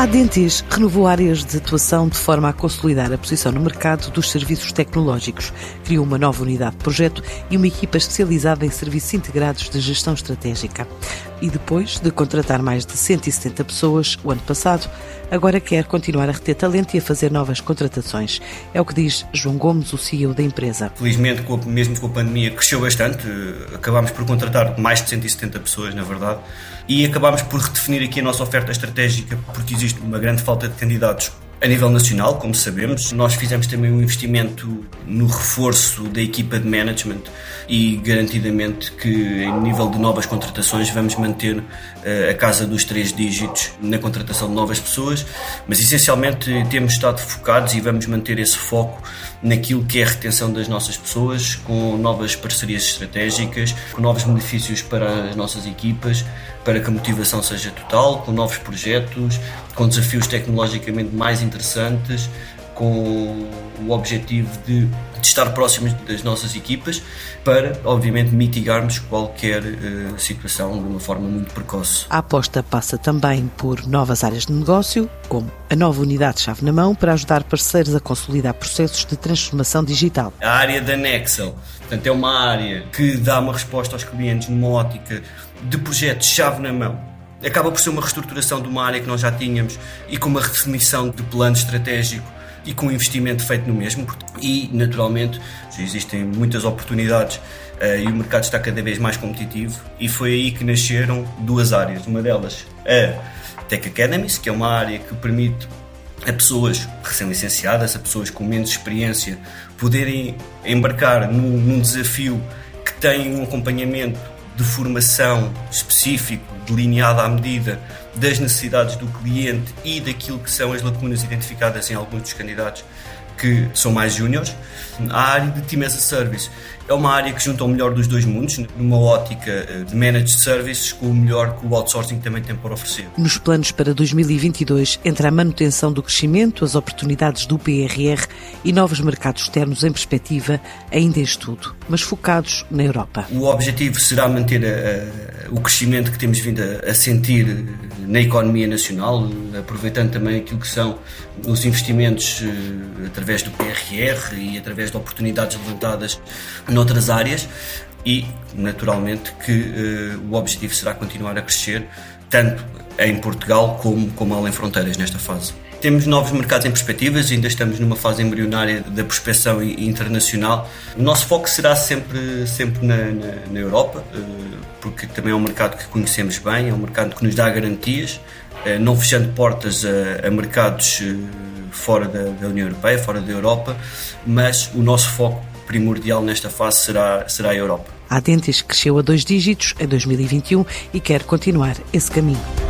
A Dentis renovou áreas de atuação de forma a consolidar a posição no mercado dos serviços tecnológicos. Criou uma nova unidade de projeto e uma equipa especializada em serviços integrados de gestão estratégica. E depois de contratar mais de 170 pessoas o ano passado, agora quer continuar a reter talento e a fazer novas contratações. É o que diz João Gomes, o CEO da empresa. Felizmente, mesmo com a pandemia, cresceu bastante. Acabámos por contratar mais de 170 pessoas, na verdade, e acabámos por redefinir aqui a nossa oferta estratégica, porque existe uma grande falta de candidatos a nível nacional, como sabemos. Nós fizemos também um investimento no reforço da equipa de management e garantidamente que em nível de novas contratações vamos manter uh, a casa dos três dígitos na contratação de novas pessoas, mas essencialmente temos estado focados e vamos manter esse foco naquilo que é a retenção das nossas pessoas, com novas parcerias estratégicas, com novos benefícios para as nossas equipas, para que a motivação seja total, com novos projetos, com desafios tecnologicamente mais interessantes, com o objetivo de, de, estar próximos das nossas equipas para, obviamente, mitigarmos qualquer uh, situação de uma forma muito precoce. A aposta passa também por novas áreas de negócio, como a nova unidade chave na mão para ajudar parceiros a consolidar processos de transformação digital. A área da Nexel, portanto, é uma área que dá uma resposta aos clientes numa ótica de projetos chave na mão acaba por ser uma reestruturação de uma área que nós já tínhamos e com uma redefinição de plano estratégico e com investimento feito no mesmo. E, naturalmente, existem muitas oportunidades uh, e o mercado está cada vez mais competitivo. E foi aí que nasceram duas áreas. Uma delas, a Tech Academies, que é uma área que permite a pessoas recém-licenciadas, a pessoas com menos experiência, poderem embarcar num, num desafio que tem um acompanhamento de formação específico, delineado à medida das necessidades do cliente e daquilo que são as lacunas identificadas em alguns dos candidatos que são mais júniores. A área de Team as a Service é uma área que junta o melhor dos dois mundos, numa ótica eh, de managed services, com o melhor que o outsourcing também tem para oferecer. Nos planos para 2022, entre a manutenção do crescimento, as oportunidades do PRR e novos mercados externos em perspectiva, ainda em estudo, mas focados na Europa. O objetivo será manter a, a, o crescimento que temos vindo a, a sentir na economia nacional, aproveitando também aquilo que são os investimentos eh, através do PRR e através de oportunidades levantadas noutras áreas e, naturalmente, que uh, o objetivo será continuar a crescer, tanto em Portugal como, como além fronteiras nesta fase. Temos novos mercados em perspectivas, ainda estamos numa fase embrionária da prospecção internacional. O nosso foco será sempre, sempre na, na, na Europa, uh, porque também é um mercado que conhecemos bem, é um mercado que nos dá garantias, uh, não fechando portas a, a mercados fora da, da União Europeia, fora da Europa, mas o nosso foco primordial nesta fase será, será a Europa. A Adentis cresceu a dois dígitos em 2021 e quer continuar esse caminho.